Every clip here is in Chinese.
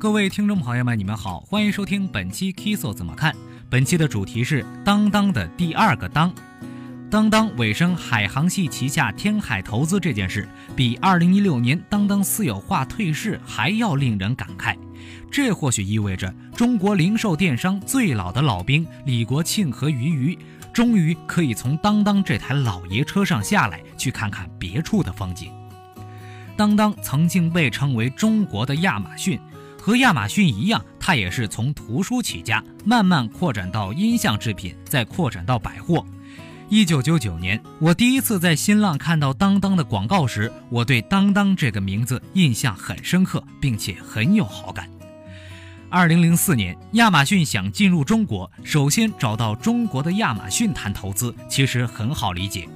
各位听众朋友们，你们好，欢迎收听本期 Kiso 怎么看。本期的主题是当当的第二个当。当当尾声海航系旗下天海投资这件事，比2016年当当私有化退市还要令人感慨。这或许意味着中国零售电商最老的老兵李国庆和俞渝，终于可以从当当这台老爷车上下来，去看看别处的风景。当当曾经被称为中国的亚马逊。和亚马逊一样，它也是从图书起家，慢慢扩展到音像制品，再扩展到百货。一九九九年，我第一次在新浪看到当当的广告时，我对当当这个名字印象很深刻，并且很有好感。二零零四年，亚马逊想进入中国，首先找到中国的亚马逊谈投资，其实很好理解。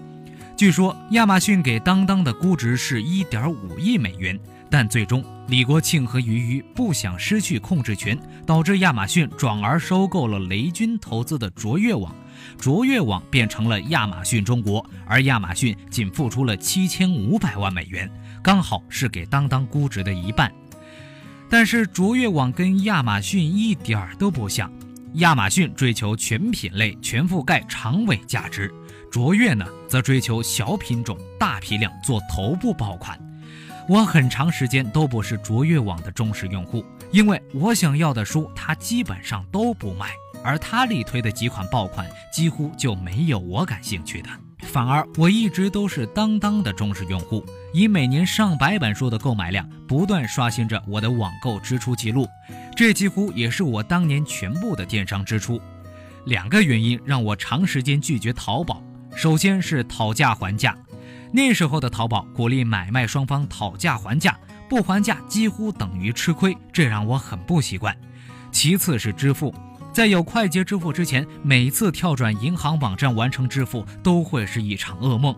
据说亚马逊给当当的估值是一点五亿美元。但最终，李国庆和俞渝不想失去控制权，导致亚马逊转而收购了雷军投资的卓越网，卓越网变成了亚马逊中国，而亚马逊仅付出了七千五百万美元，刚好是给当当估值的一半。但是卓越网跟亚马逊一点儿都不像，亚马逊追求全品类、全覆盖、长尾价值，卓越呢则追求小品种、大批量做头部爆款。我很长时间都不是卓越网的忠实用户，因为我想要的书它基本上都不卖，而他力推的几款爆款几乎就没有我感兴趣的。反而我一直都是当当的忠实用户，以每年上百本书的购买量不断刷新着我的网购支出记录，这几乎也是我当年全部的电商支出。两个原因让我长时间拒绝淘宝，首先是讨价还价。那时候的淘宝鼓励买卖双方讨价还价，不还价几乎等于吃亏，这让我很不习惯。其次是支付，在有快捷支付之前，每次跳转银行网站完成支付都会是一场噩梦。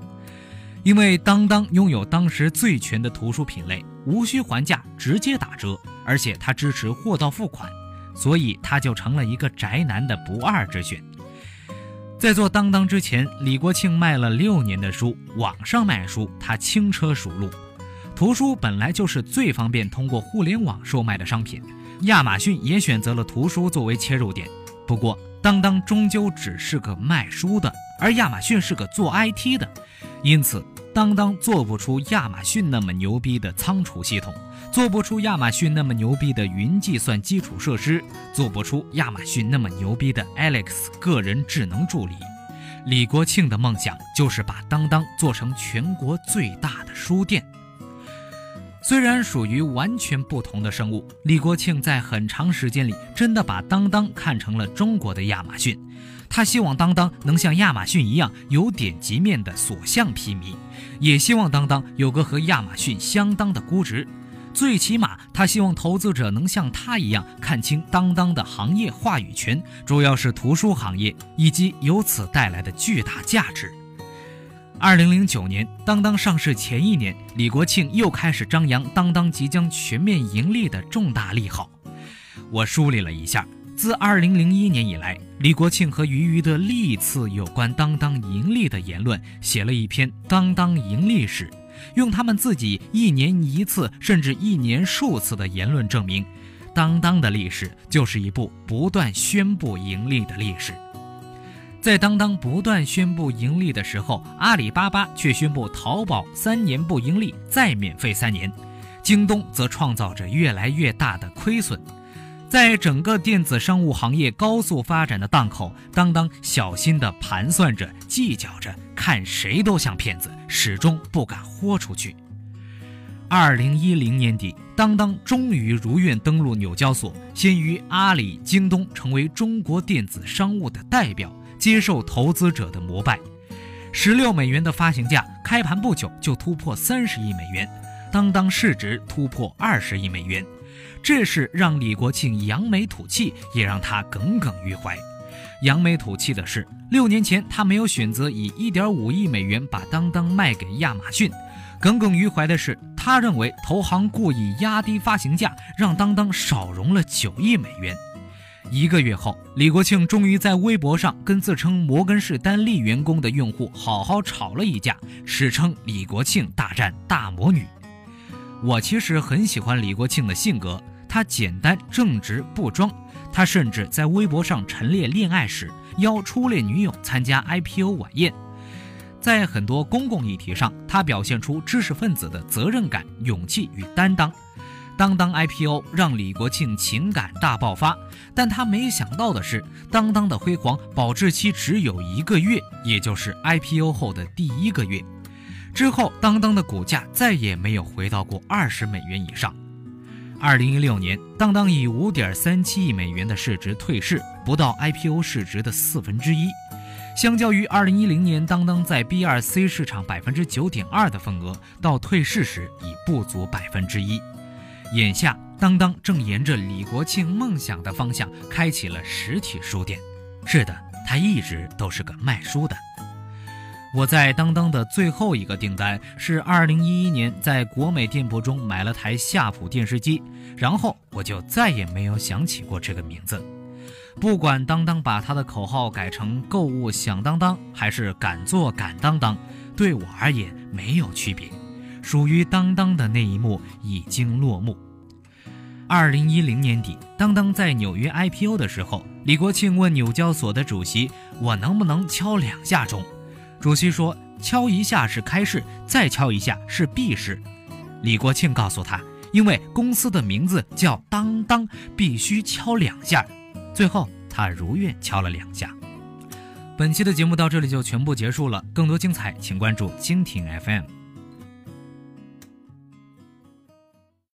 因为当当拥有当时最全的图书品类，无需还价，直接打折，而且它支持货到付款，所以它就成了一个宅男的不二之选。在做当当之前，李国庆卖了六年的书，网上卖书他轻车熟路。图书本来就是最方便通过互联网售卖的商品，亚马逊也选择了图书作为切入点。不过，当当终究只是个卖书的，而亚马逊是个做 IT 的，因此。当当做不出亚马逊那么牛逼的仓储系统，做不出亚马逊那么牛逼的云计算基础设施，做不出亚马逊那么牛逼的 Alex 个人智能助理。李国庆的梦想就是把当当做成全国最大的书店。虽然属于完全不同的生物，李国庆在很长时间里真的把当当看成了中国的亚马逊。他希望当当能像亚马逊一样有点击面的所向披靡，也希望当当有个和亚马逊相当的估值。最起码，他希望投资者能像他一样看清当当的行业话语权，主要是图书行业以及由此带来的巨大价值。二零零九年，当当上市前一年，李国庆又开始张扬当当即将全面盈利的重大利好。我梳理了一下。自二零零一年以来，李国庆和俞渝的历次有关当当盈利的言论，写了一篇《当当盈利史》，用他们自己一年一次甚至一年数次的言论证明，当当的历史就是一部不断宣布盈利的历史。在当当不断宣布盈利的时候，阿里巴巴却宣布淘宝三年不盈利，再免费三年；京东则创造着越来越大的亏损。在整个电子商务行业高速发展的档口，当当小心地盘算着、计较着，看谁都像骗子，始终不敢豁出去。二零一零年底，当当终于如愿登陆纽交所，先于阿里、京东成为中国电子商务的代表，接受投资者的膜拜。十六美元的发行价，开盘不久就突破三十亿美元，当当市值突破二十亿美元。这事让李国庆扬眉吐气，也让他耿耿于怀。扬眉吐气的是，六年前他没有选择以一点五亿美元把当当卖给亚马逊；耿耿于怀的是，他认为投行故意压低发行价，让当当少融了九亿美元。一个月后，李国庆终于在微博上跟自称摩根士丹利员工的用户好好吵了一架，史称“李国庆大战大魔女”。我其实很喜欢李国庆的性格。他简单正直不装。他甚至在微博上陈列恋爱史，邀初恋女友参加 IPO 晚宴。在很多公共议题上，他表现出知识分子的责任感、勇气与担当。当当 IPO 让李国庆情感大爆发，但他没想到的是，当当的辉煌保质期只有一个月，也就是 IPO 后的第一个月。之后，当当的股价再也没有回到过二十美元以上。二零一六年，当当以五点三七亿美元的市值退市，不到 IPO 市值的四分之一。相较于二零一零年当当在 B 二 C 市场百分之九点二的份额，到退市时已不足百分之一。眼下，当当正沿着李国庆梦想的方向开启了实体书店。是的，他一直都是个卖书的。我在当当的最后一个订单是二零一一年在国美店铺中买了台夏普电视机，然后我就再也没有想起过这个名字。不管当当把他的口号改成“购物响当当”还是“敢做敢当当”，对我而言没有区别。属于当当的那一幕已经落幕。二零一零年底，当当在纽约 IPO 的时候，李国庆问纽交所的主席：“我能不能敲两下钟？”主席说：“敲一下是开市，再敲一下是闭市。”李国庆告诉他：“因为公司的名字叫当当，必须敲两下。”最后他如愿敲了两下。本期的节目到这里就全部结束了，更多精彩请关注蜻蜓 FM。